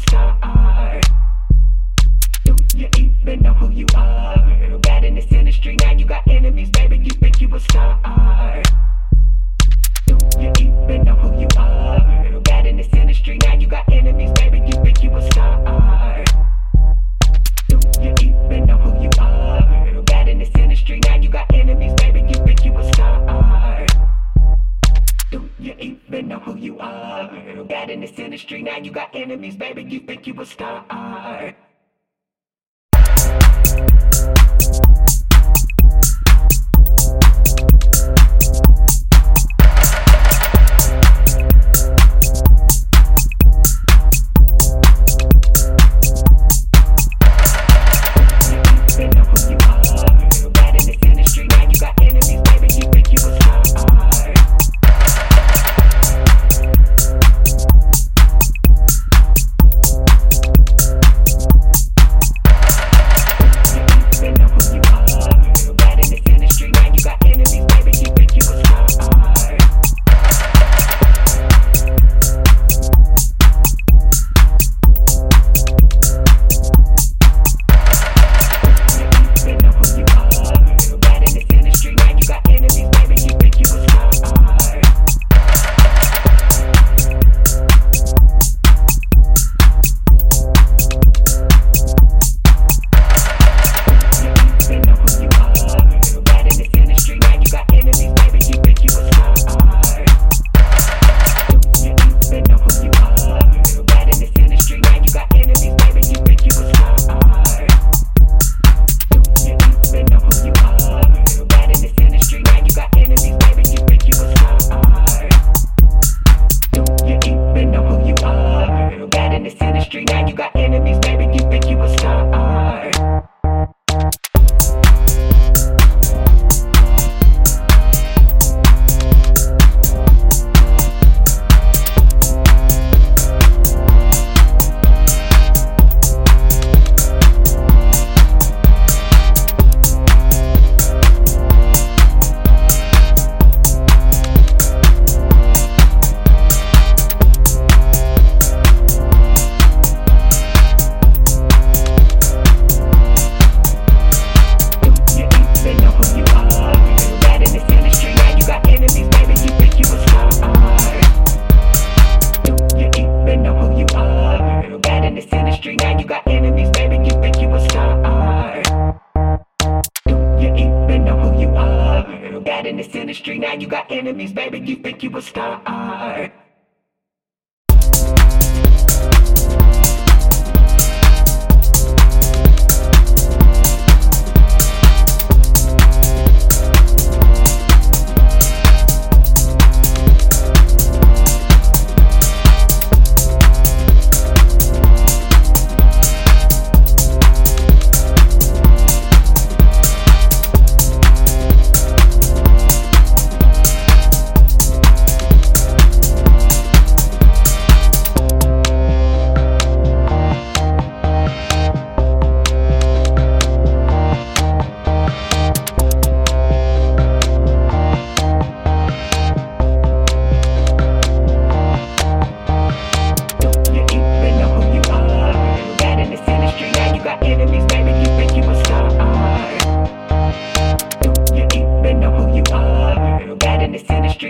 star. Do you even know who you are? Bad in this industry, now you got enemies, baby. You think you a star. you know who you are. Bad in this industry, now you got enemies, baby. You think you a star. You even know who you are. Got in this industry, now you got enemies, baby. You think you a star.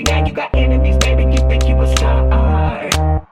now you got enemies, baby, you think you a star.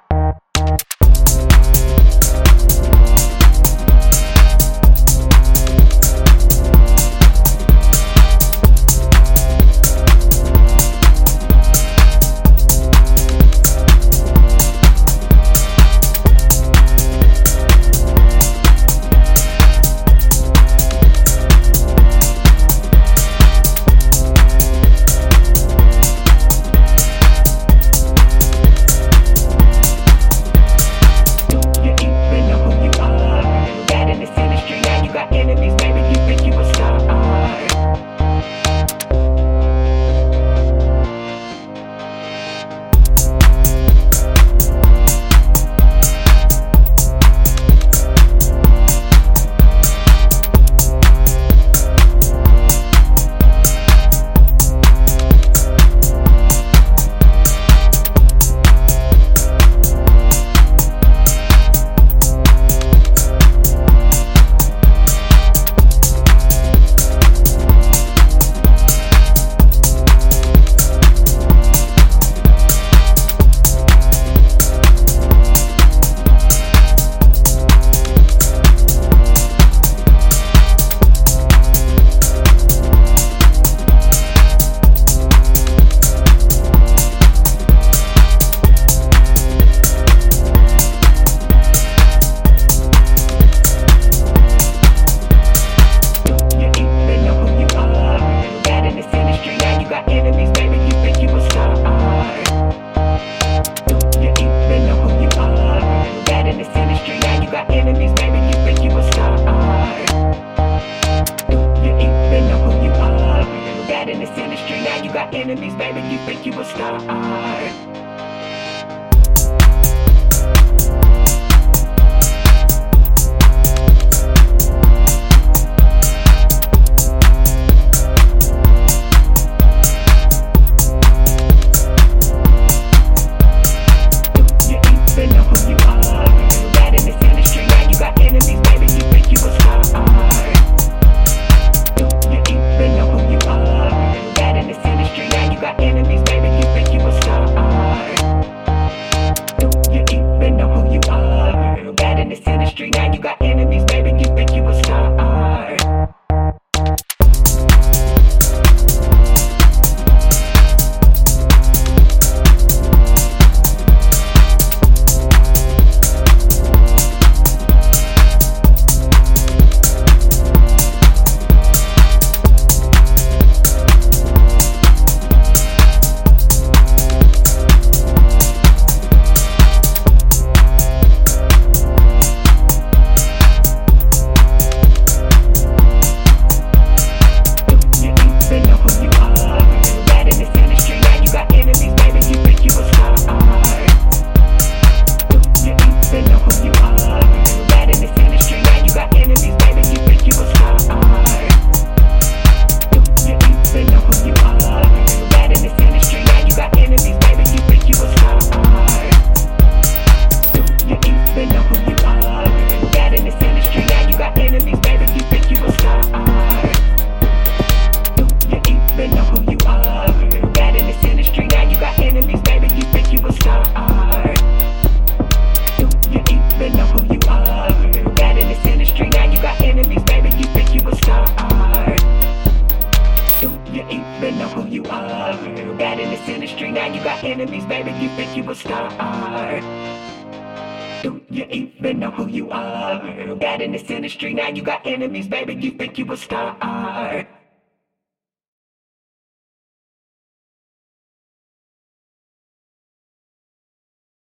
enemies, baby, you think you a star. are. Dude, you even know who you are. Bad in this industry, now you got enemies, baby. You think you a star.